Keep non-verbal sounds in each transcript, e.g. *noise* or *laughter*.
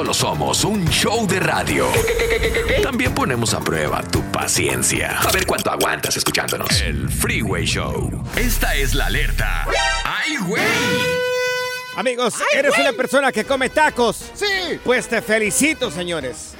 Solo somos un show de radio, también ponemos a prueba tu paciencia. A ver cuánto aguantas escuchándonos. El Freeway Show. Esta es la alerta. ¡Ay, güey! Amigos, ¿eres una persona que come tacos? Sí. Pues te felicito, señores.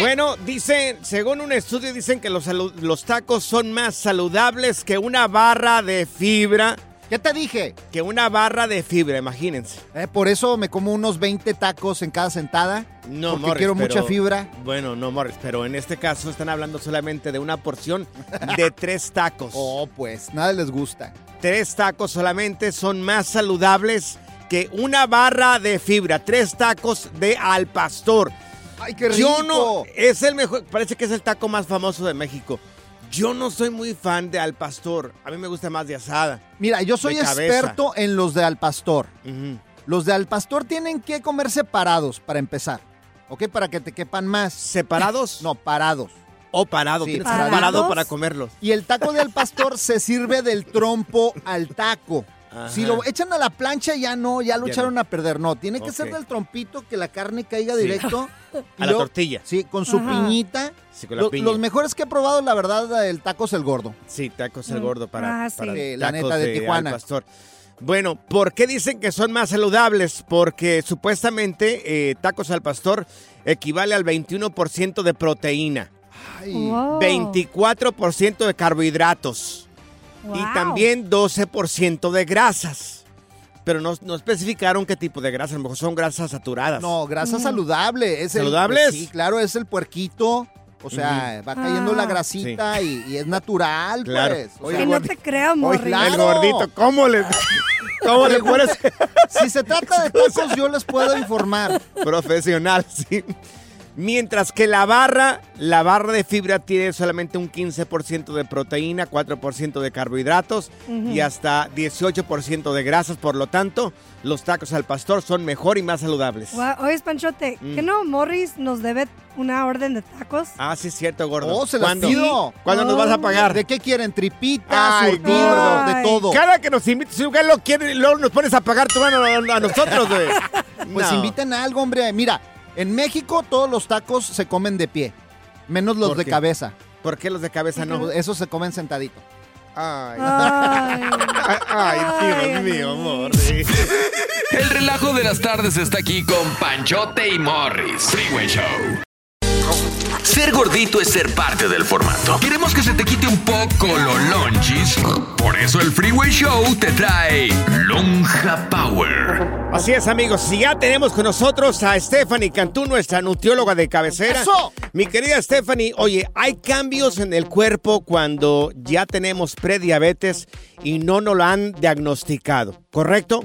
Bueno, dicen, según un estudio, dicen que los, los tacos son más saludables que una barra de fibra. ¿Qué te dije? Que una barra de fibra, imagínense. Eh, por eso me como unos 20 tacos en cada sentada. No, porque Morris, quiero pero- mucha fibra. Bueno, no, Morris, pero en este caso están hablando solamente de una porción de *laughs* tres tacos. Oh, pues, nada les gusta. Tres tacos solamente son más saludables que una barra de fibra. Tres tacos de al pastor. ¡Ay, qué rico! Yo no, es el mejor, parece que es el taco más famoso de México. Yo no soy muy fan de al pastor. A mí me gusta más de asada. Mira, yo soy experto en los de al pastor. Los de al pastor tienen que comer separados para empezar. ¿Ok? Para que te quepan más. ¿Separados? *laughs* No, parados. O parado. Sí, parados. parado para comerlos. Y el taco de al pastor se sirve del trompo al taco. Ajá. Si lo echan a la plancha, ya no, ya lo Ya echaron a perder. No, tiene que ser del trompito, que la carne caiga Sí. directo. *laughs* A la tortilla. Sí, con su Ajá. piñita. Sí, con la Lo- piña. los mejores que he probado, la verdad, el taco es el gordo. Sí, tacos el gordo para, Ah, sí. para Sí, la tacos neta, de Tijuana. al pastor. Bueno, ¿por qué dicen que son más saludables? Porque supuestamente eh, tacos al pastor equivale al 21% de proteína, Ay, Wow. 24% de carbohidratos y también 12% de grasas. Pero no, no especificaron qué tipo de grasa, a lo mejor son grasas saturadas. No, grasa Mm. saludable. Es el- ¿Saludables? sí, claro, es el puerquito. O sea, va cayendo Ah. la grasita y, y es natural, Claro. pues. O Oye, sea, Que no te creo, Morris. claro. El gordito, ¿cómo le, *laughs* cómo le pones si se trata de tacos, yo les puedo informar. profesional, sí. Mientras que la barra, la barra de fibra tiene solamente un 15% de proteína, 4% de carbohidratos y hasta 18% de grasas. Por lo tanto, los tacos al pastor son mejor y más saludables. Guau, Oye, Panchote, Mm. ¿qué no Morris nos debe una orden de tacos? Ah, sí, es cierto, gordo. Oh, se ¿Cuándo? pido. ¿Cuándo nos vas a pagar? ¿De qué quieren? ¿Tripita, Ay, surtido, de todo? Cada que nos invites, si un lo quiere, luego nos pones a pagar tú a, a nosotros, güey. *laughs* Pues No. inviten a algo, hombre. Mira, en México todos los tacos se comen de pie, menos los ¿Por de qué? cabeza. ¿Por qué los de cabeza no? *laughs* Esos se comen sentadito. Ay, Ay. ay, Dios Ay, mío, amigo. amor. El relajo de las tardes está aquí con Panchote y Morris. Freeway Show. Ser gordito es ser parte del formato. Queremos que se te quite un poco lo lonchis. Por eso el Freeway Show te trae Lonja Power. Así es, amigos. Si ya tenemos con nosotros a Stephanie Cantú, nuestra nutrióloga de cabecera. ¡Eso! Mi querida Stephanie, oye, hay cambios en el cuerpo cuando ya tenemos prediabetes y no nos lo han diagnosticado, ¿correcto?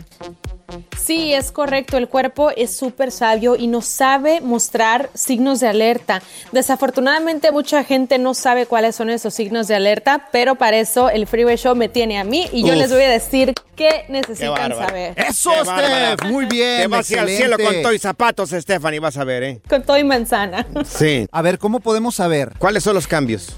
Sí, es correcto. El cuerpo es súper sabio y nos sabe mostrar signos de alerta. Desafortunadamente, mucha gente no sabe cuáles son esos signos de alerta, pero para eso el Freeway Show me tiene a mí y yo Uf. les voy a decir qué necesitan saber. ¡Eso, Qué. Steph! Muy bien, Te vas al cielo con todo y zapatos, Stephanie, vas a ver, ¿eh? Con todo y manzana. Sí. A ver, ¿cómo podemos saber? ¿Cuáles son los cambios?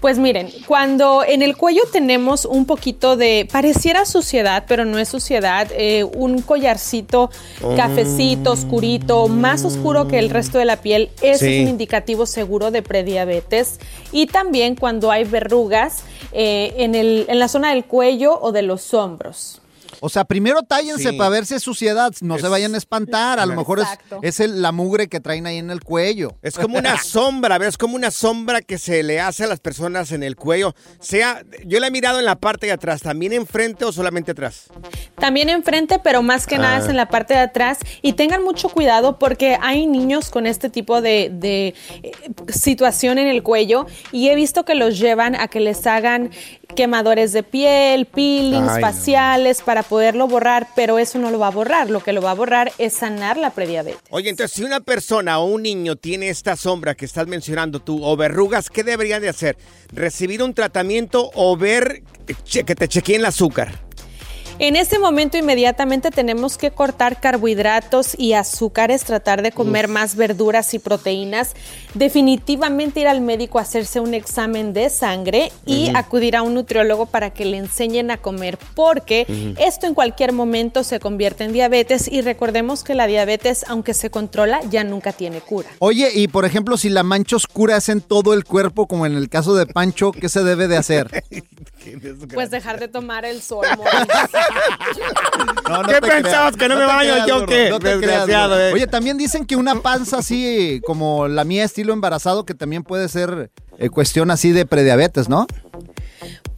Pues miren, cuando en el cuello tenemos un poquito de, pareciera suciedad, pero no es suciedad, eh, un collarcito cafecito, oscurito, más oscuro que el resto de la piel, eso Sí. es un indicativo seguro de prediabetes. Y también cuando hay verrugas eh, en, el, en la zona del cuello o de los hombros. O sea, primero tállense Sí. para ver si es suciedad. No Es- se vayan a espantar. A lo mejor es, Exacto. es el- la mugre que traen ahí en el cuello. Es como una *laughs* sombra, ¿ves? Como una sombra que se le hace a las personas en el cuello. Sea, yo la he mirado en la parte de atrás, ¿también enfrente o solamente atrás? También enfrente, pero más que nada es Ah. en la parte de atrás. Y tengan mucho cuidado porque hay niños con este tipo de, de, eh, situación en el cuello y he visto que los llevan a que les hagan quemadores de piel, peelings Ay, no. faciales para poderlo borrar, pero eso no lo va a borrar. Lo que lo va a borrar es sanar la prediabetes. Oye, entonces si una persona o un niño tiene esta sombra que estás mencionando tú o verrugas, ¿qué deberían de hacer? ¿Recibir un tratamiento o ver que te chequeen el azúcar? En este momento inmediatamente tenemos que cortar carbohidratos y azúcares, tratar de comer más verduras y proteínas, definitivamente ir al médico a hacerse un examen de sangre y acudir a un nutriólogo para que le enseñen a comer, porque esto en cualquier momento se convierte en diabetes y recordemos que la diabetes, aunque se controla, ya nunca tiene cura. Oye, y por ejemplo, si la mancha oscura es en todo el cuerpo, como en el caso de Pancho, ¿qué se debe de hacer? *laughs* Pues dejar de tomar el sol. *laughs* Mauricio. No, no ¿Qué pensabas, que no me baño creas, yo, qué? No te creas, Desgraciado, gordo. eh. Oye, también dicen que una panza así como la mía, estilo embarazado, que también puede ser eh, cuestión así de prediabetes, ¿no?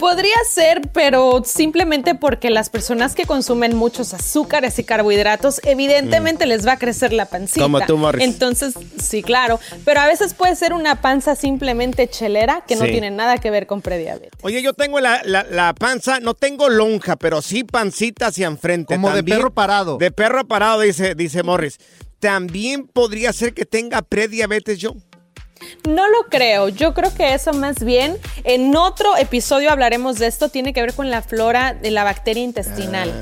Podría ser, pero simplemente porque las personas que consumen muchos azúcares y carbohidratos, evidentemente les va a crecer la pancita. Mm. Como tú, Morris. Entonces, sí, claro. Pero a veces puede ser una panza simplemente chelera que no tiene nada que ver con prediabetes. Oye, yo tengo la, la- la panza, no tengo lonja, pero sí pancita hacia enfrente. Como de perro parado. De perro parado, dice, dice Morris. También podría ser que tenga prediabetes yo. No lo creo. Yo creo que eso más bien, en otro episodio hablaremos de esto, tiene que ver con la flora de la bacteria intestinal.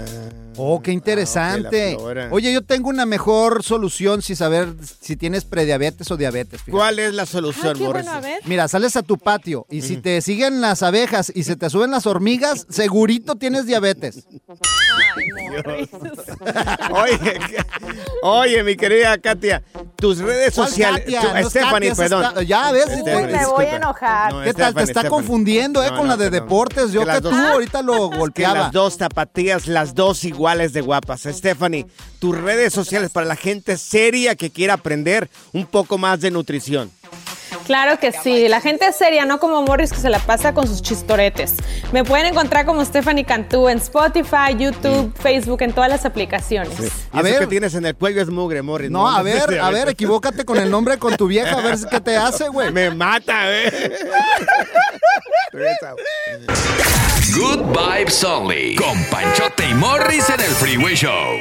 Oh, qué interesante. Ah, flora. Oye, yo tengo una mejor solución si saber si tienes prediabetes o diabetes. fíjate. ¿Cuál es la Ah, solución, qué Morris? bueno. Mira, sales a tu patio y si te siguen las abejas y se te suben las hormigas, segurito tienes diabetes. *laughs* Ay. Oye, que- oye, mi querida Katia, tus redes ¿Cuál sociales. Katia? tú- No Stephanie, Katia, perdón. esta- ya ves, Stephanie, Uy, me voy a disculpa. enojar. ¿Qué tal? Te está Stephanie. confundiendo, ¿eh? No, con no, la de deportes. Yo Que que, tú dos- ahorita lo Que golpeaba. las dos tapatías, las dos iguales de guapas. Stephanie, tus redes sociales para la gente seria que quiera aprender un poco más de nutrición. Claro que sí, la gente es seria, no como Morris que se la pasa con sus chistoretes. Me pueden encontrar como Stephanie Cantú en Spotify, YouTube, Facebook, en todas las aplicaciones. A eso ver. que tienes en el cuello es mugre, Morris. No, a ver, a ver, *laughs* equivócate con el nombre con tu vieja, a ver si- qué te hace, güey. Me mata, ¿eh? Good Vibes Only. Con Panchote y Morris en el Freeway Show.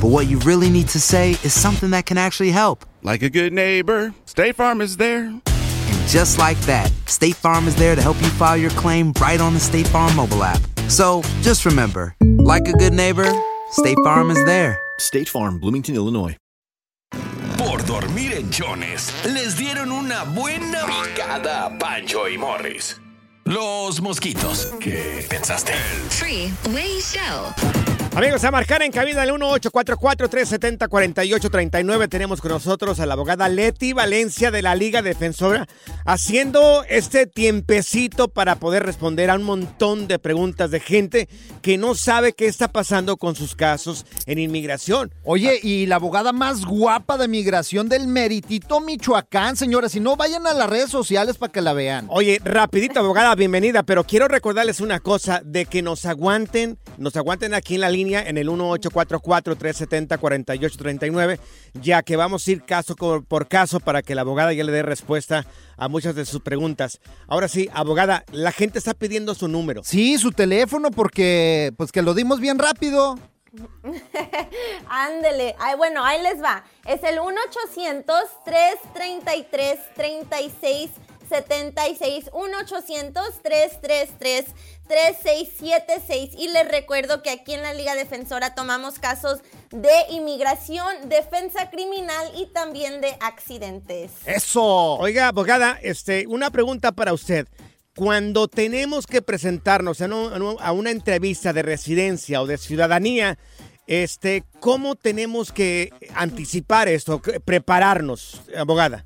but what you really need to say is something that can actually help. Like a good neighbor, State Farm is there. And just like that, State Farm is there to help you file your claim right on the State Farm mobile app. So just remember, like a good neighbor, State Farm is there. State Farm, Bloomington, Illinois. Por dormir en chones, les dieron una buena picada a Pancho y Morris. Los mosquitos. ¿Qué pensaste? Freeway Show. Amigos, a marcar en cabina el 1844-370-4839. Tenemos con nosotros a la abogada Leti Valencia de la Liga Defensora, haciendo este tiempecito para poder responder a un montón de preguntas de gente que no sabe qué está pasando con sus casos en inmigración. Oye, y la abogada más guapa de migración del Meritito Michoacán, señores. Si no, vayan a las redes sociales para que la vean. Oye, rapidito, abogada, bienvenida, pero quiero recordarles una cosa, de que nos aguanten, nos aguanten aquí en la línea en el 1844-370-4839, ya que vamos a ir caso por, caso para que la abogada ya le dé respuesta a muchas de sus preguntas. Ahora sí, abogada, la gente está pidiendo su número. Sí, su teléfono, porque pues que lo dimos bien rápido. *laughs* Ándele. Ay, bueno, ahí les va. Es el 1-800-333-3676. 1-800-333-3676. Y les recuerdo que aquí en la Liga Defensora tomamos casos de inmigración, defensa criminal y también de accidentes. Eso. Oiga, abogada, este, una pregunta para usted. Cuando tenemos que presentarnos a, una entrevista de residencia o de ciudadanía, este, ¿cómo tenemos que anticipar esto, que- prepararnos, abogada?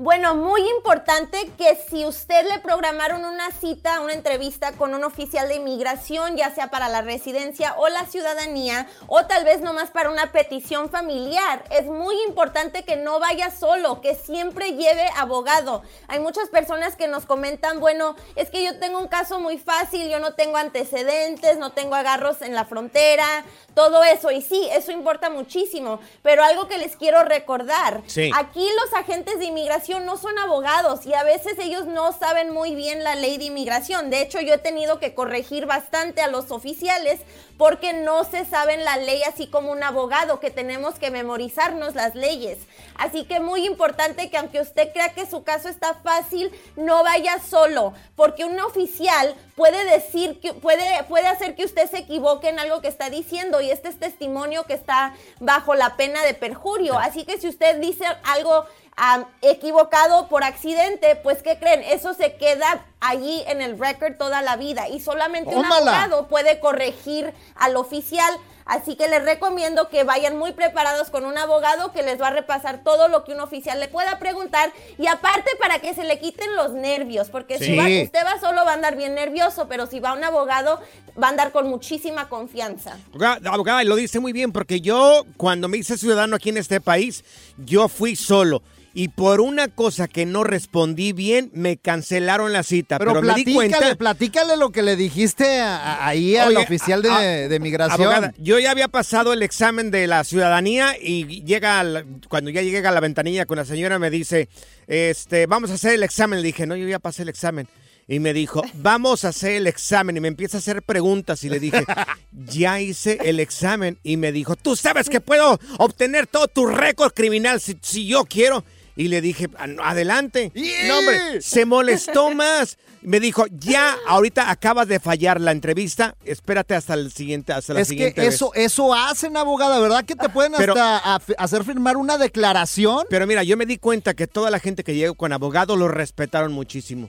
Bueno, muy importante que si usted le programaron una cita, una entrevista con un oficial de inmigración, ya sea para la residencia o la ciudadanía, o tal vez nomás para una petición familiar, es muy importante que no vaya solo, que siempre lleve abogado. Hay muchas personas que nos comentan, bueno, es que yo tengo un caso muy fácil, yo no tengo antecedentes, no tengo agarros en la frontera, todo eso. Y sí, eso importa muchísimo, pero algo que les quiero recordar, Sí. Aquí los agentes de inmigración no son abogados y a veces ellos no saben muy bien la ley de inmigración. De hecho, yo he tenido que corregir bastante a los oficiales porque no se saben la ley así como un abogado, que tenemos que memorizarnos las leyes. Así que muy importante que aunque usted crea que su caso está fácil, no vaya solo, porque un oficial puede decir que puede puede hacer que usted se equivoque en algo que está diciendo y este es testimonio que está bajo la pena de perjurio. Así que si usted dice algo am, equivocado por accidente, pues ¿qué creen? Eso se queda allí en el record toda la vida y solamente un Tómala. abogado puede corregir al oficial. Así que les recomiendo que vayan muy preparados con un abogado que les va a repasar todo lo que un oficial le pueda preguntar y aparte para que se le quiten los nervios, porque si Sí. va- usted va solo va a andar bien nervioso, pero si va un abogado va a andar con muchísima confianza. Abogada, abogada, lo dice muy bien, porque yo, cuando me hice ciudadano aquí en este país, yo fui solo. Y por una cosa que no respondí bien, me cancelaron la cita. Pero, Pero, me di platícale, cuenta. platícale lo que le dijiste a- a- ahí al Oye, oficial de, a- de migración. Abogada, yo ya había pasado el examen de la ciudadanía y llega al- cuando ya llegué a la ventanilla con la señora me dice, este, vamos a hacer el examen. Le dije, no, yo ya pasé el examen. Y me dijo, vamos a hacer el examen. Y me empieza a hacer preguntas. Y le dije, *laughs* ya hice el examen. Y me dijo, tú sabes que puedo obtener todo tu récord criminal si, si yo quiero. Y le dije, "Ah, adelante. No, hombre, se molestó *laughs* más. Me dijo, ya, ahorita acabas de fallar la entrevista. Espérate hasta el siguiente, hasta la es que siguiente vez". eso, eso hacen, abogada, ¿verdad? Que te pueden Pero- hasta hacer firmar una declaración. Pero mira, yo me di cuenta que toda la gente que llegó con abogado lo respetaron muchísimo.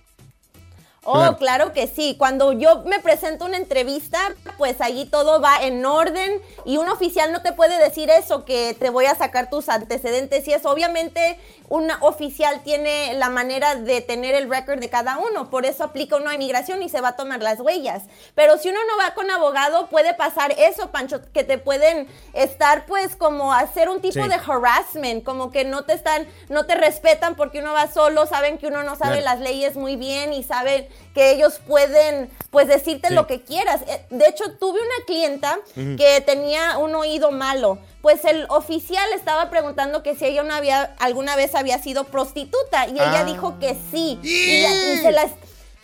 Oh, Claro. que sí. Cuando yo me presento una entrevista, pues allí todo va en orden y un oficial no te puede decir eso, que te voy a sacar tus antecedentes y eso. Obviamente, un oficial tiene la manera de tener el récord de cada uno, por eso aplica uno a inmigración y se va a tomar las huellas. Pero si uno no va con abogado, puede pasar eso, Pancho, que te pueden estar pues como hacer un tipo Sí. de harassment, como que no te están, no te respetan porque uno va solo, saben que uno no sabe Claro. las leyes muy bien y saben que ellos pueden pues decirte Sí. lo que quieras. Eh, De hecho, tuve una clienta que tenía un oído malo. Pues el oficial estaba preguntando que si ella no había alguna vez había sido prostituta y ella Ah. dijo que sí. Y, y se las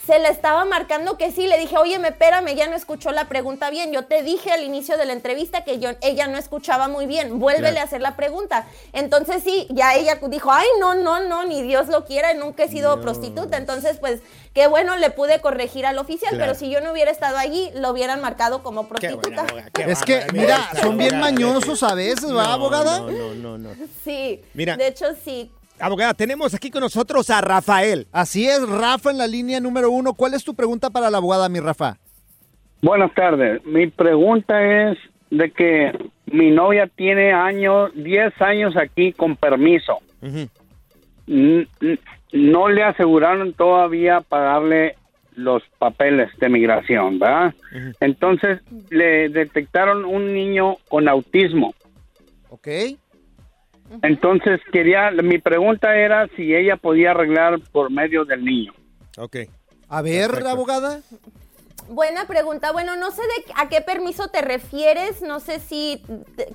se le estaba marcando que sí. Le dije, oye, me espérame, ya no escuchó la pregunta bien. Yo te dije al inicio de la entrevista que yo, ella no escuchaba muy bien. Vuélvele Claro. a hacer la pregunta. Entonces sí, ya ella dijo, ay, no, no, no, ni Dios lo quiera, nunca he sido prostituta. Entonces, pues, qué bueno, le pude corregir al oficial, Claro. pero si yo no hubiera estado allí, lo hubieran marcado como prostituta. Es que, mira, son bien mañosos a veces, ¿va, No, abogada? No, no, no, no. Sí, Mira. de hecho sí. Abogada, tenemos aquí con nosotros a Rafael. Así es, Rafa en la línea número uno. ¿Cuál es tu pregunta para la abogada, mi Rafa? Buenas tardes. Mi pregunta es de que mi novia tiene años, 10 años aquí con permiso. No le aseguraron todavía pagarle los papeles de migración, ¿verdad? Entonces le detectaron un niño con autismo. Ok. Entonces quería, mi pregunta era si ella podía arreglar por medio del niño. Ok. A ver, abogada. Buena pregunta. Bueno, no sé de a qué permiso te refieres. No sé si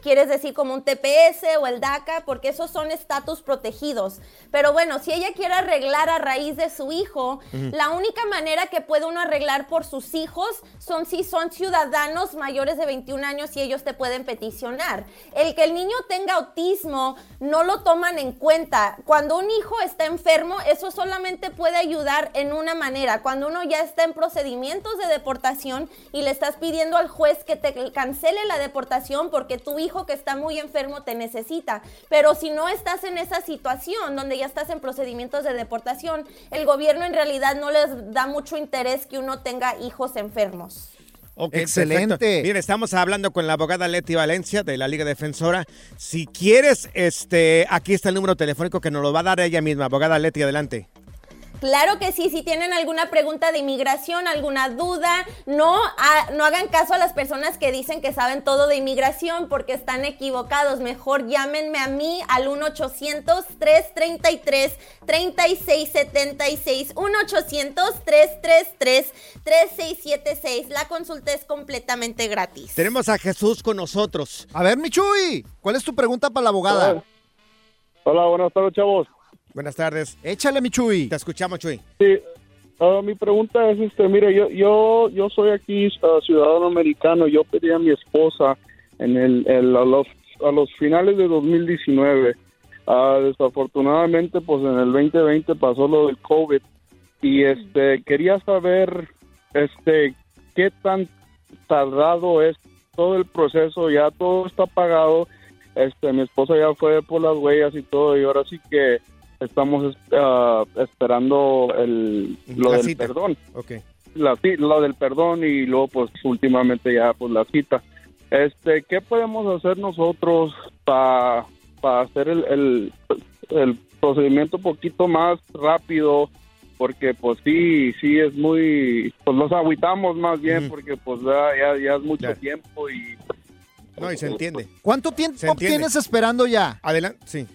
quieres decir como un TPS o el DACA, porque esos son estatus protegidos. Pero bueno, si ella quiere arreglar a raíz de su hijo, la única manera que puede uno arreglar por sus hijos son si son ciudadanos mayores de 21 años y ellos te pueden peticionar. El que el niño tenga autismo no lo toman en cuenta. Cuando un hijo está enfermo, eso solamente puede ayudar en una manera. Cuando uno ya está en procedimientos de deportación y le estás pidiendo al juez que te cancele la deportación porque tu hijo que está muy enfermo te necesita. Pero si no estás en esa situación donde ya estás en procedimientos de deportación, el gobierno en realidad no les da mucho interés que uno tenga hijos enfermos. Excelente. perfecto. Mira, estamos hablando con la abogada Leti Valencia de la Liga Defensora. Si quieres, este, aquí está el número telefónico que nos lo va a dar ella misma. Abogada Leti, adelante. Claro que sí, si tienen alguna pregunta de inmigración, alguna duda, no, ha- no hagan caso a las personas que dicen que saben todo de inmigración porque están equivocados. Mejor llámenme a mí al 1-800-333-3676. 1-800-333-3676. La consulta es completamente gratis. Tenemos a Jesús con nosotros. A ver, Michuy, ¿cuál es tu pregunta para la abogada? Hola, buenas tardes, chavos. Buenas tardes. Échale, mi Chuy. Te escuchamos, Chuy. Sí, ah, mi pregunta es, este, mire, yo, yo, yo soy aquí ah, ciudadano americano. Yo pedí a mi esposa en el, el- a, los, a los finales de 2019. Ah, desafortunadamente, pues en el 2020 pasó lo del COVID y este quería saber, este, qué tan tardado es todo el proceso. Ya todo está pagado. Este, mi esposa ya fue por las huellas y todo y ahora sí que estamos ah, esperando el lo La del cita. perdón Ok. la, lo del perdón y luego pues últimamente ya pues la cita este qué podemos hacer nosotros para hacer el, el, el procedimiento un poquito más rápido porque pues sí sí es muy pues nos agüitamos más bien porque pues ya, ya, es mucho tiempo y No, y se entiende. ¿Cuánto tiempo entiende. tienes esperando ya? Adelante, sí.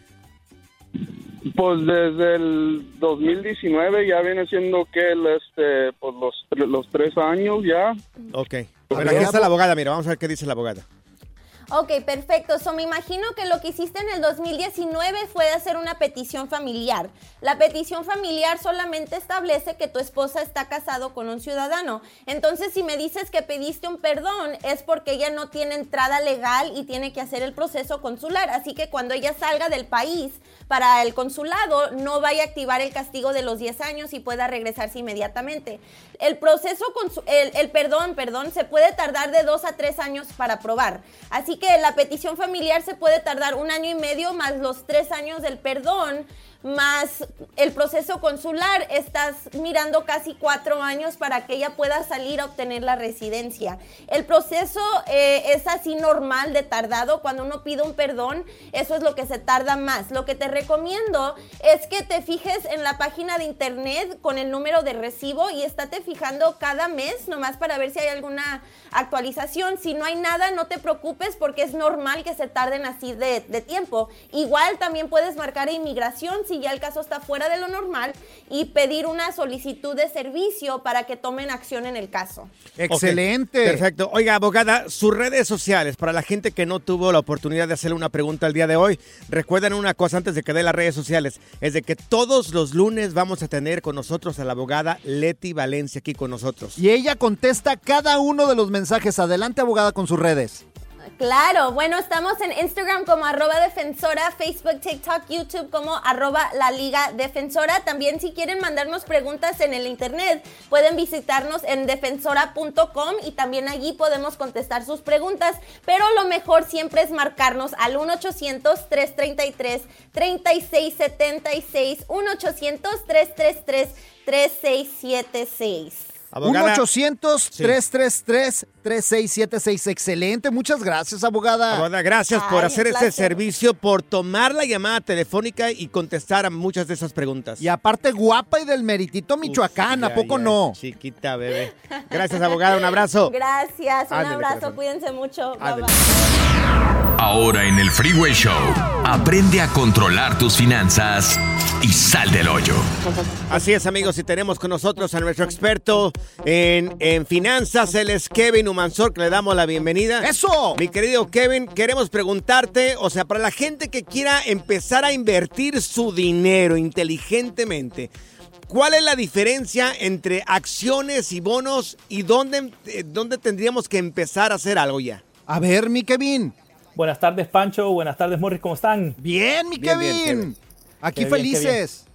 Pues desde el 2019 ya viene siendo que el, este, pues los, los tres años ya. Ok. Bueno, aquí está la abogada, mira, vamos a ver qué dice la abogada. Ok, perfecto. So, me imagino que lo que hiciste en el 2019 fue hacer una petición familiar. La petición familiar solamente establece que tu esposa está casado con un ciudadano. Entonces, si me dices que pediste un perdón, es porque ella no tiene entrada legal y tiene que hacer el proceso consular. Así que cuando ella salga del país para el consulado, no vaya a activar el castigo de los 10 años y pueda regresarse inmediatamente. El proceso, el, el perdón, perdón, se puede tardar de dos a tres años para aprobar. Así que la petición familiar se puede tardar un año y medio más los tres años del perdón más el proceso consular, estás mirando casi cuatro años para que ella pueda salir a obtener la residencia. El proceso eh, es así normal de tardado. Cuando uno pide un perdón, eso es lo que se tarda más. Lo que te recomiendo es que te fijes en la página de internet con el número de recibo y estate fijando cada mes, nomás para ver si hay alguna actualización. Si no hay nada, no te preocupes porque es normal que se tarden así de, de tiempo. Igual también puedes marcar inmigración si ya el caso está fuera de lo normal y pedir una solicitud de servicio para que tomen acción en el caso. Excelente. Perfecto. Oiga, abogada, sus redes sociales, para la gente que no tuvo la oportunidad de hacerle una pregunta el día de hoy, recuerden una cosa antes de que dé las redes sociales, es de que todos los lunes vamos a tener con nosotros a la abogada Leti Valencia aquí con nosotros. Y ella contesta cada uno de los mensajes. Adelante, abogada, con sus redes. Claro, bueno, estamos en Instagram como arroba defensora, Facebook, TikTok, YouTube como arroba la liga defensora. También si quieren mandarnos preguntas en el internet, pueden visitarnos en defensora.com y también allí podemos contestar sus preguntas. Pero lo mejor siempre es marcarnos al 1-800-333-3676, 1-800-333-3676. Abogada. 1-800-333-3676. Excelente. Muchas gracias, abogada. Abogada, gracias por hacer este servicio, por tomar la llamada telefónica y contestar a muchas de esas preguntas. Y aparte, guapa y del meritito Michoacán, ¿a Ya, poco ya, no? Chiquita, bebé. Gracias, abogada. Un abrazo. Gracias, un Ándale, abrazo, corazón. cuídense mucho. Bye, bye. Ahora en el Freeway Show, aprende a controlar tus finanzas y sal del hoyo. Así es, amigos, y tenemos con nosotros a nuestro experto en, en finanzas, él es Kevin Humansor, que le damos la bienvenida. ¡Eso! Mi querido Kevin, queremos preguntarte, o sea, para la gente que quiera empezar a invertir su dinero inteligentemente, ¿cuál es la diferencia entre acciones y bonos y dónde, eh, dónde tendríamos que empezar a hacer algo ya? A ver, mi Kevin. Buenas tardes, Pancho. Buenas tardes, Morris. ¿Cómo están? Bien, mi Bien, Kevin. bien, Kevin. Aquí Qué bien, qué felices.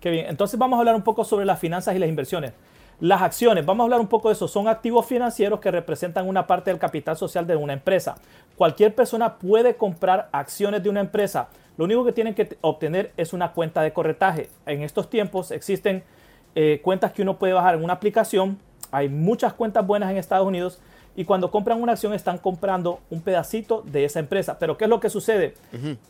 Qué bien. Entonces vamos a hablar un poco sobre las finanzas y las inversiones. Las acciones, vamos a hablar un poco de eso. Son activos financieros que representan una parte del capital social de una empresa. Cualquier persona puede comprar acciones de una empresa. Lo único que tienen que obtener es una cuenta de corretaje. En estos tiempos existen eh, cuentas que uno puede bajar en una aplicación. Hay muchas cuentas buenas en Estados Unidos. Y cuando compran una acción están comprando un pedacito de esa empresa. Pero ¿qué es lo que sucede?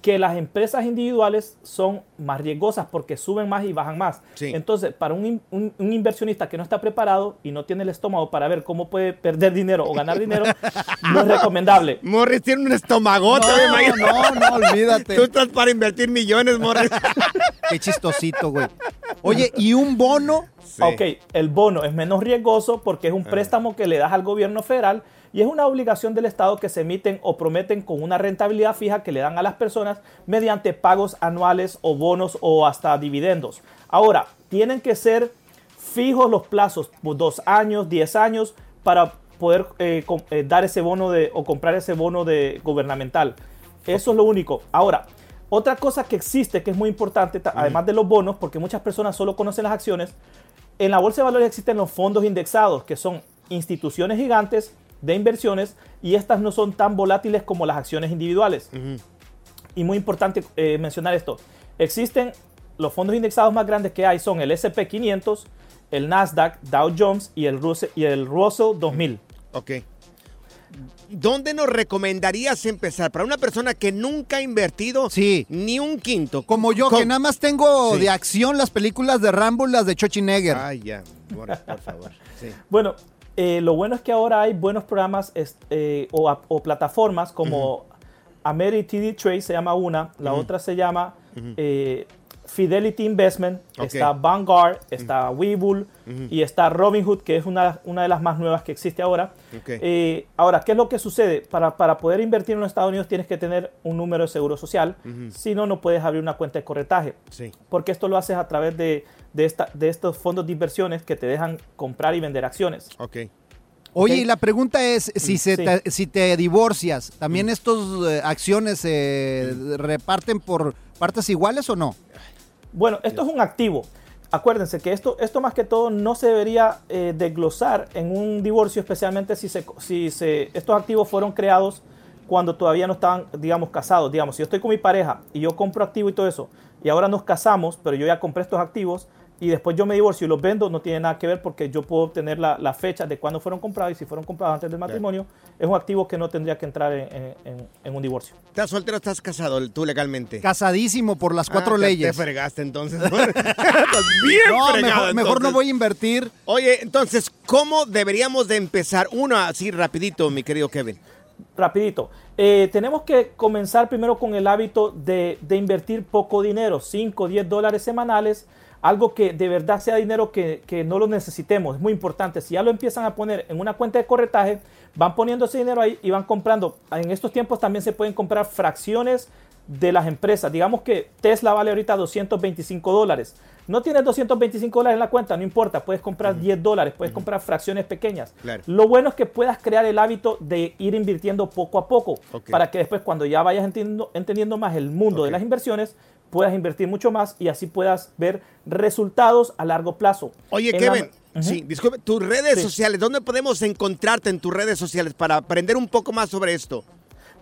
Que las empresas individuales son más riesgosas porque suben más y bajan más. Sí. Entonces, para un, in- un- un inversionista que no está preparado y no tiene el estómago para ver cómo puede perder dinero o ganar dinero, *laughs* no es recomendable. Morris tiene un estomagote, No, no, no, olvídate. Tú estás para invertir millones, Morris. *laughs* Qué chistosito, güey. Oye, ¿y un bono? Sí. Ok, el bono es menos riesgoso porque es un préstamo que le das al gobierno federal y es una obligación del Estado que se emiten o prometen con una rentabilidad fija que le dan a las personas mediante pagos anuales o bonos o hasta dividendos. Ahora, tienen que ser fijos los plazos, pues, dos años, diez años, para poder eh, eh, dar ese bono de, o comprar ese bono de gubernamental. Eso es lo único. Ahora, otra cosa que existe que es muy importante, ta- además de los bonos, porque muchas personas solo conocen las acciones, en la bolsa de valores existen los fondos indexados, que son instituciones gigantes de inversiones y estas no son tan volátiles como las acciones individuales. Y muy importante eh, mencionar esto. Existen los fondos indexados más grandes que hay son el S&P 500, el Nasdaq, Dow Jones y el Russell, y el Russell 2000. Ok. ¿Dónde nos recomendarías empezar? Para una persona que nunca ha invertido Sí. ni un quinto. Como yo, que nada más tengo Sí. de acción las películas de Rambo y las de Schwarzenegger. Ay, ya, Morris, por favor. Sí. *laughs* Bueno, eh, lo bueno es que ahora hay buenos programas eh, o, plataformas como Amerity Trade se llama una, la otra se llama eh, Fidelity Investment, está Vanguard, está Webull y está Robinhood, que es una, una de las más nuevas que existe ahora. Eh, ahora, ¿qué es lo que sucede? Para, para poder invertir en los Estados Unidos tienes que tener un número de seguro social, si no, no puedes abrir una cuenta de corretaje Sí. porque esto lo haces a través de, de, esta- de estos fondos de inversiones que te dejan comprar y vender acciones. Ok. Oye, y la pregunta es, si, Mm, se sí. te, si te divorcias, ¿también estos eh, acciones se reparten por partes iguales o no? Bueno, esto es un activo. Acuérdense que esto, esto más que todo no se debería eh, desglosar en un divorcio, especialmente si, se, si se, estos activos fueron creados cuando todavía no estaban, digamos, casados. Digamos, si yo estoy con mi pareja y yo compro activo y todo eso, y ahora nos casamos, pero yo ya compré estos activos, y después yo me divorcio y los vendo, no tiene nada que ver porque yo puedo obtener la, la fecha de cuándo fueron comprados y si fueron comprados antes del matrimonio, es un activo que no tendría que entrar en, en- en- un divorcio. ¿Estás soltero o estás casado tú legalmente? Casadísimo por las cuatro Ah, te- leyes. Te fregaste entonces. Estás *laughs* *laughs* bien no, fregado, mejor, mejor no entonces. voy a invertir. Oye, entonces, ¿cómo deberíamos de empezar? Uno, así rapidito, mi querido Kevin. rapidito. Eh, tenemos que comenzar primero con el hábito de, de invertir poco dinero, 5, 10 dólares semanales, algo que de verdad sea dinero que, que no lo necesitemos. Es muy importante. Si ya lo empiezan a poner en una cuenta de corretaje, van poniendo ese dinero ahí y van comprando. En estos tiempos también se pueden comprar fracciones de las empresas. Digamos que Tesla vale ahorita 225 dólares. No tienes 225 dólares en la cuenta, no importa, puedes comprar 10 dólares, puedes comprar fracciones pequeñas. Claro. Lo bueno es que puedas crear el hábito de ir invirtiendo poco a poco, para que después cuando ya vayas entendiendo, entendiendo más el mundo de las inversiones, puedas invertir mucho más y así puedas ver resultados a largo plazo. Oye, En la- Kevin, sí, disculpe, tus redes Sí. sociales, ¿dónde podemos encontrarte en tus redes sociales para aprender un poco más sobre esto?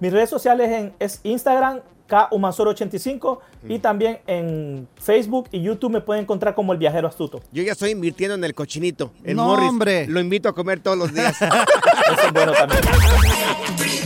Mis redes sociales en, es Instagram, KUmansor85 y también en Facebook y YouTube me pueden encontrar como El Viajero Astuto. Yo ya estoy invirtiendo en el cochinito, en No, Morris. hombre. Lo invito a comer todos los días. *laughs* Eso es bueno también. *laughs*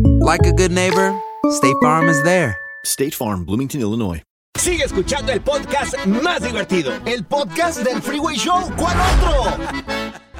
like a good neighbor, State Farm is there. State Farm, Bloomington, Illinois. Sigue escuchando el podcast más divertido. El podcast del Freeway Show. ¿Cuál otro?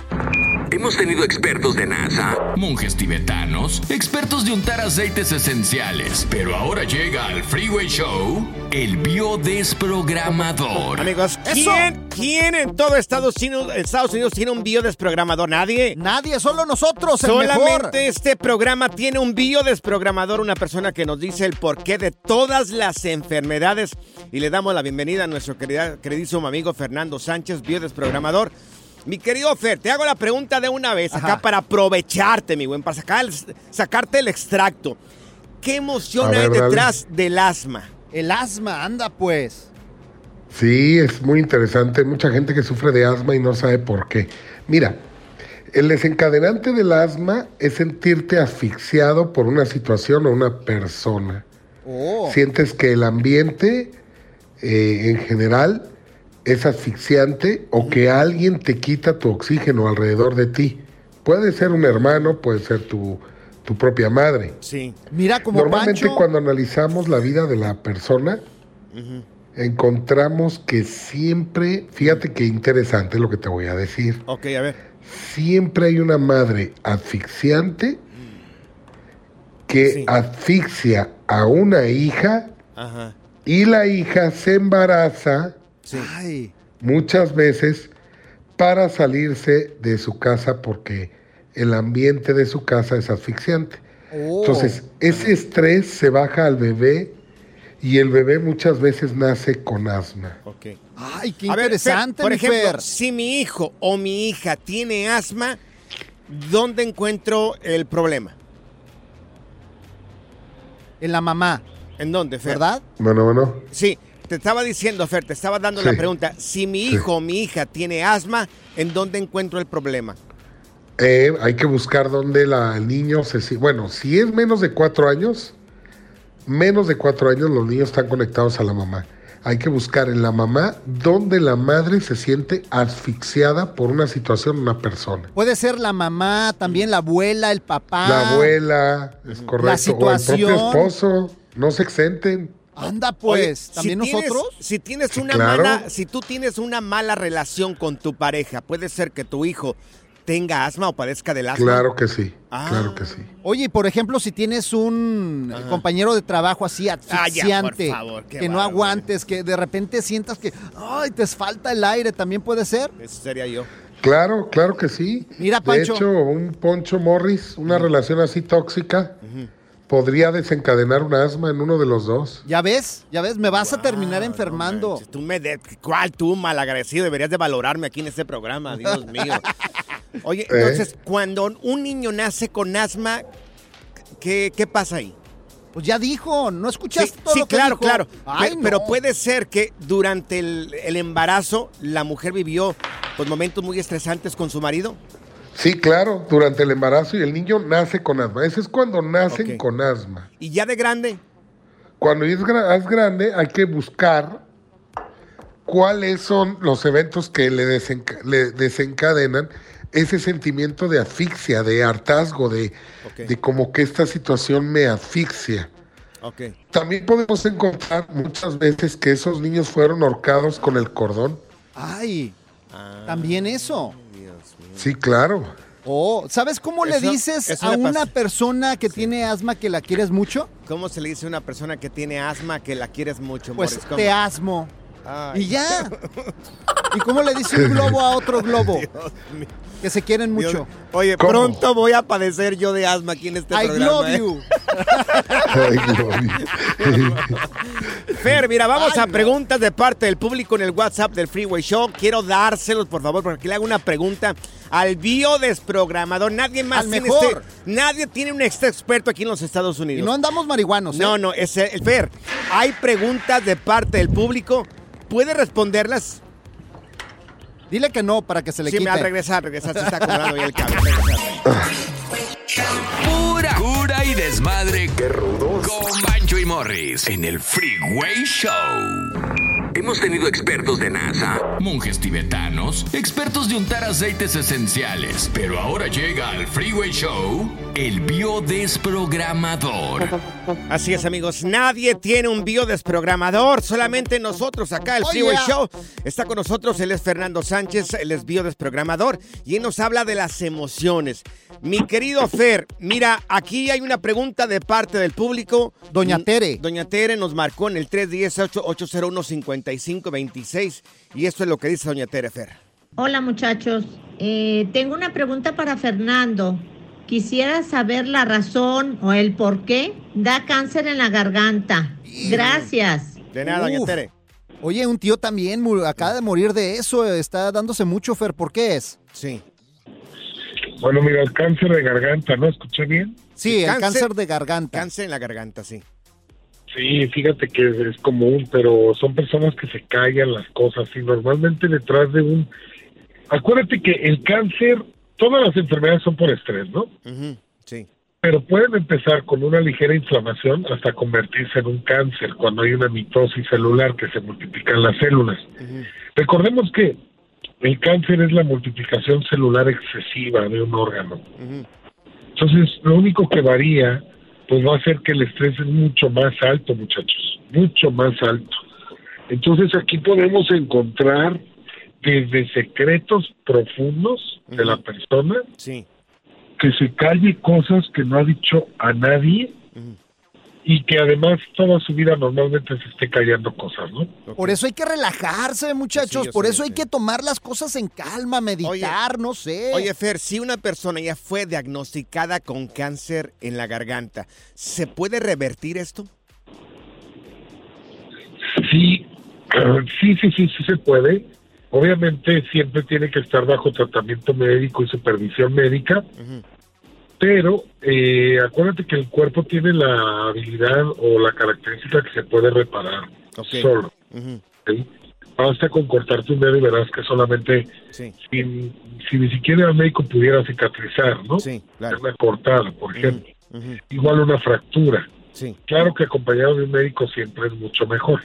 Hemos tenido expertos de NASA, monjes tibetanos, expertos de untar aceites esenciales, pero ahora llega al Freeway Show el biodesprogramador. Amigos, ¿quién, ¿quién en todo Estados Unidos, Estados Unidos tiene un biodesprogramador? ¿Nadie? Nadie, solo nosotros, el Solamente mejor. este programa tiene un biodesprogramador, una persona que nos dice el porqué de todas las enfermedades. Y le damos la bienvenida a nuestro querida- queridísimo amigo Fernando Sánchez, biodesprogramador. Mi querido Fer, te hago la pregunta de una vez acá para aprovecharte, mi buen, para sacar sacarte el extracto. ¿Qué emoción hay dale. detrás del asma? El asma, anda pues. Sí, es muy interesante. Hay mucha gente que sufre de asma y no sabe por qué. Mira, el desencadenante del asma es sentirte asfixiado por una situación o una persona. Sientes que el ambiente eh, en general es asfixiante o que alguien te quita tu oxígeno alrededor de ti. Puede ser un hermano, puede ser tu, tu propia madre. Sí. Mira como Normalmente Pancho. cuando analizamos la vida de la persona, encontramos que siempre, fíjate qué interesante lo que te voy a decir, Ok, a ver. siempre hay una madre asfixiante que asfixia a una hija Ajá. y la hija se embaraza Ay, muchas veces para salirse de su casa porque el ambiente de su casa es asfixiante. Oh. Entonces, ese estrés se baja al bebé y el bebé muchas veces nace con asma. Ok. Ay, qué A ver, Fer, interesante, por ejemplo, Fer. si mi hijo o mi hija tiene asma, ¿dónde encuentro el problema? En la mamá. ¿En dónde, Fer? ¿Verdad? Bueno, bueno. Sí, te estaba diciendo, Fer, te estaba dando Sí. la pregunta. Si mi hijo o mi hija tiene asma, ¿en dónde encuentro el problema? Eh, hay que buscar dónde la, el niño se... si- Bueno, si es menos de cuatro años, menos de cuatro años los niños están conectados a la mamá. hay que buscar en la mamá donde la madre se siente asfixiada por una situación, una persona. Puede ser la mamá, también la abuela, el papá. La abuela, es correcto. situación. O el propio esposo. No se exenten. Anda pues, Oye, también si tienes- nosotros. si tienes una claro. mala, si tú tienes una mala relación con tu pareja, puede ser que tu hijo tenga asma o padezca del asma. Claro que sí. Ah. Claro que sí. Oye, y por ejemplo, si tienes un compañero de trabajo así Ah, ya, asfixiante, favor, que no aguantes, que de repente sientas que, ay, te falta el aire, también puede ser. Eso sería yo. Claro, claro que sí. Mira, De Pancho. hecho, un Poncho Morris, una relación así tóxica, podría desencadenar un asma en uno de los dos. Ya ves, ya ves, me vas a terminar enfermando. Tú me de, ¿Cuál tú, malagradecido? Deberías de valorarme aquí en este programa, Dios mío. *laughs* Oye, ¿Eh? entonces, cuando un niño nace con asma, ¿qué, qué pasa ahí? Pues ya dijo, ¿no escuchaste Sí, todo sí, lo que claro, dijo? claro. Ay, Pe- no. Pero puede ser que durante el, el embarazo la mujer vivió pues, momentos muy estresantes con su marido. Sí, claro, durante el embarazo y el niño nace con asma. Ese es cuando nacen con asma. Y ya de grande, Cuando es, gra- es grande hay que buscar cuáles son los eventos que le, desenca- le desencadenan ese sentimiento de asfixia, de hartazgo, de, como que esta situación me asfixia. También podemos encontrar muchas veces que esos niños fueron ahorcados con el cordón. Ay, Ah. también eso. Sí, claro. Oh, ¿sabes cómo le Eso- dices eso a le una persona que tiene asma que la quieres mucho? ¿Cómo se le dice a una persona que tiene asma que la quieres mucho, Pues Morris? Te asmo. Ay. Y ya. ¿Y cómo le dice un globo a otro globo? *laughs* Que se quieren Dios- mucho. Oye, ¿Cómo? pronto voy a padecer yo de asma aquí en este I programa. love ¿eh? you. Ay, Gloria. Fer, mira, vamos Ay, a no. preguntas de parte del público en el WhatsApp del Freeway Show. Quiero dárselos, por favor, porque le hago una pregunta al biodesprogramador. Nadie más Al tiene mejor. este- nadie tiene un extra experto aquí en los Estados Y Unidos. no andamos marihuanos. ¿eh? no, no, es el Fer. Hay preguntas de parte del público. ¿Puede responderlas? Dile que no para que se le Sí, quite. al regresar, regresar, se está acomodando ya el cable. regresar. Pura cura y desmadre. ¡Qué rudos! Con Bancho y Morris en el Freeway Show. Hemos tenido expertos de NASA, monjes tibetanos, expertos de untar aceites esenciales. Pero ahora llega al Freeway Show el biodesprogramador. Así es, amigos. Nadie tiene un biodesprogramador, solamente nosotros acá, el Oh, Freeway yeah. Show. Está con nosotros, él es Fernando Sánchez, él es biodesprogramador y él nos habla de las emociones. Mi querido Fer, mira, aquí hay una pregunta de parte del público. Doña Tere. Doña Tere nos marcó en el 318-801-5526 y esto es lo que dice Doña Tere Fer. Hola muchachos, Eh, tengo una pregunta para Fernando. Quisiera saber la razón o el por qué da cáncer en la garganta. Gracias. De nada, Doña. Tere. Oye, un tío también acaba de morir de eso. Está dándose mucho, Fer. ¿Por qué es? Sí. Bueno, mira, el cáncer de garganta, ¿no? ¿Escuché bien? Sí, el Cáncer- cáncer de garganta. Cáncer en la garganta, sí. Sí, fíjate que es, es común, pero son personas que se callan las cosas y normalmente detrás de un... Acuérdate que el cáncer, todas las enfermedades son por estrés, ¿no? Ujú, Sí. Pero pueden empezar con una ligera inflamación hasta convertirse en un cáncer cuando hay una mitosis celular que se multiplican las células. Recordemos que el cáncer es la multiplicación celular excesiva de un órgano. Entonces, lo único que varía, pues va a ser que el estrés es mucho más alto, muchachos, mucho más alto. Entonces, aquí podemos encontrar desde secretos profundos de la persona, Sí. que se calle cosas que no ha dicho a nadie y que además toda su vida normalmente se esté callando cosas, ¿no? Por eso hay que relajarse, muchachos. Sí, Por sé, eso hay que tomar las cosas en calma, meditar, no sé. Oye, Fer, si una persona ya fue diagnosticada con cáncer en la garganta, ¿se puede revertir esto? Sí, sí, sí, sí, sí se puede. Obviamente siempre tiene que estar bajo tratamiento médico y supervisión médica, pero eh, acuérdate que el cuerpo tiene la habilidad o la característica que se puede reparar solo. ¿sí? Basta con cortarte un dedo y verás que solamente, Sí. sin, si ni siquiera el médico pudiera cicatrizar, ¿no? Sí, claro. Una cortada, por ejemplo. Igual una fractura. Sí. Claro que acompañado de un médico siempre es mucho mejor,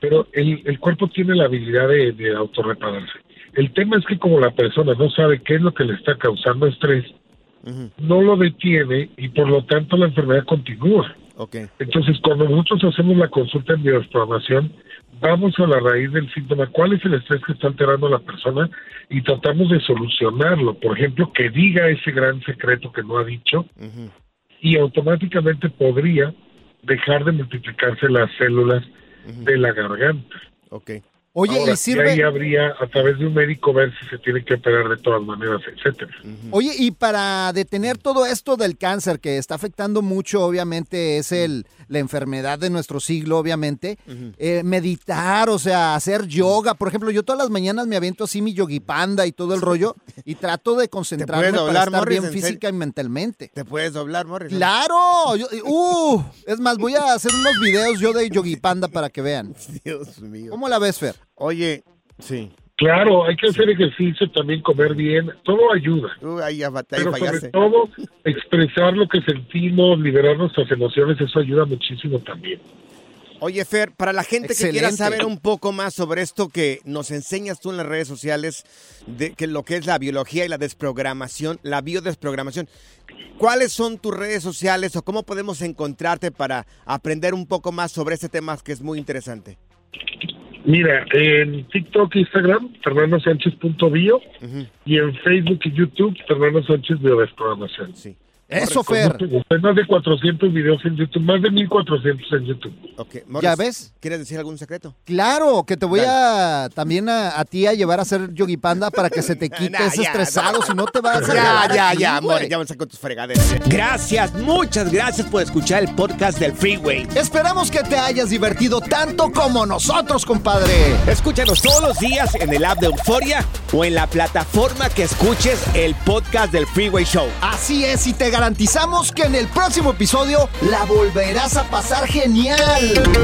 pero el, el cuerpo tiene la habilidad de, de autorrepararse. El tema es que como la persona no sabe qué es lo que le está causando estrés, no lo detiene y por lo tanto la enfermedad continúa. Ok. Entonces, cuando nosotros hacemos la consulta en bioexploración, vamos a la raíz del síntoma, cuál es el estrés que está alterando a la persona y tratamos de solucionarlo. Por ejemplo, que diga ese gran secreto que no ha dicho y automáticamente podría dejar de multiplicarse las células de la garganta. Ok. Oye, Ahora, ¿y sirve? ahí habría a través de un médico ver si se tiene que operar de todas maneras, etcétera. Oye, y para detener todo esto del cáncer que está afectando mucho, obviamente, es el, la enfermedad de nuestro siglo, obviamente, eh, meditar, o sea, hacer yoga. Por ejemplo, yo todas las mañanas me aviento así mi yogi panda y todo el rollo y trato de *laughs* concentrarme puedes para doblar, estar Morris, bien física y mentalmente. ¿Te puedes doblar, Morris? ¡Claro! Yo- uh, es más, voy a hacer unos videos yo de yogi panda para que vean. *laughs* Dios mío. ¿Cómo la ves, Fer? Oye, sí. Claro, hay que hacer ejercicio, también comer bien, todo ayuda. Uy, ahí Pero sobre todo, expresar lo que sentimos, liberar nuestras emociones, eso ayuda muchísimo también. Oye, Fer, para la gente que quiera saber un poco más sobre esto que nos enseñas tú en las redes sociales, de que lo que es la biología y la desprogramación, la biodesprogramación, ¿cuáles son tus redes sociales o cómo podemos encontrarte para aprender un poco más sobre este tema que es muy interesante? Mira, en TikTok, Instagram, fernandosánchez.bio y en Facebook y YouTube, Fernando Sánchez Biodesprogramación. Sí. Eso, Fer. más de 400 videos en YouTube, más de 1400 en YouTube. Ok, ¿Ya ves? ¿Quieres decir algún secreto? Claro, que te voy a también a, a ti a llevar a hacer yogi panda para que se te *laughs* quite Nah, ese ya, estresado, si no te vas a Ya, ya, ya, amor, ya me saco tus fregaderas. Gracias, muchas gracias por escuchar el podcast del Freeway. Esperamos que te hayas divertido tanto como nosotros, compadre. Escúchanos todos los días en el app de Euforia o en la plataforma que escuches el podcast del Freeway Show. Así es, y te garantizamos que en el próximo episodio la volverás a pasar genial.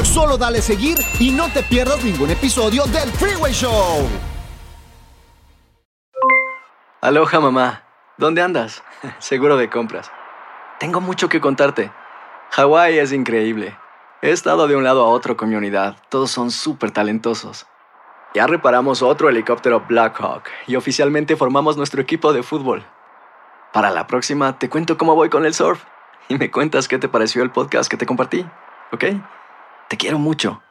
Solo dale seguir y no te pierdas ningún episodio del Freeway Show. Aloha mamá, ¿dónde andas? *laughs* Seguro de compras. Tengo mucho que contarte. Hawái es increíble. He estado de un lado a otro con mi unidad. Todos son súper talentosos. Ya reparamos otro helicóptero Blackhawk y oficialmente formamos nuestro equipo de fútbol. Para la próxima te cuento cómo voy con el surf y me cuentas qué te pareció el podcast que te compartí, ¿ok? Te quiero mucho.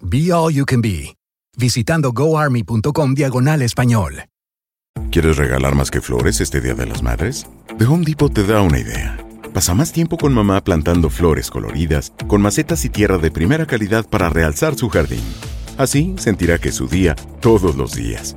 Be All You Can Be, visitando goarmy.com diagonal español. ¿Quieres regalar más que flores este Día de las Madres? The Home Depot te da una idea. Pasa más tiempo con mamá plantando flores coloridas, con macetas y tierra de primera calidad para realzar su jardín. Así sentirá que es su día todos los días.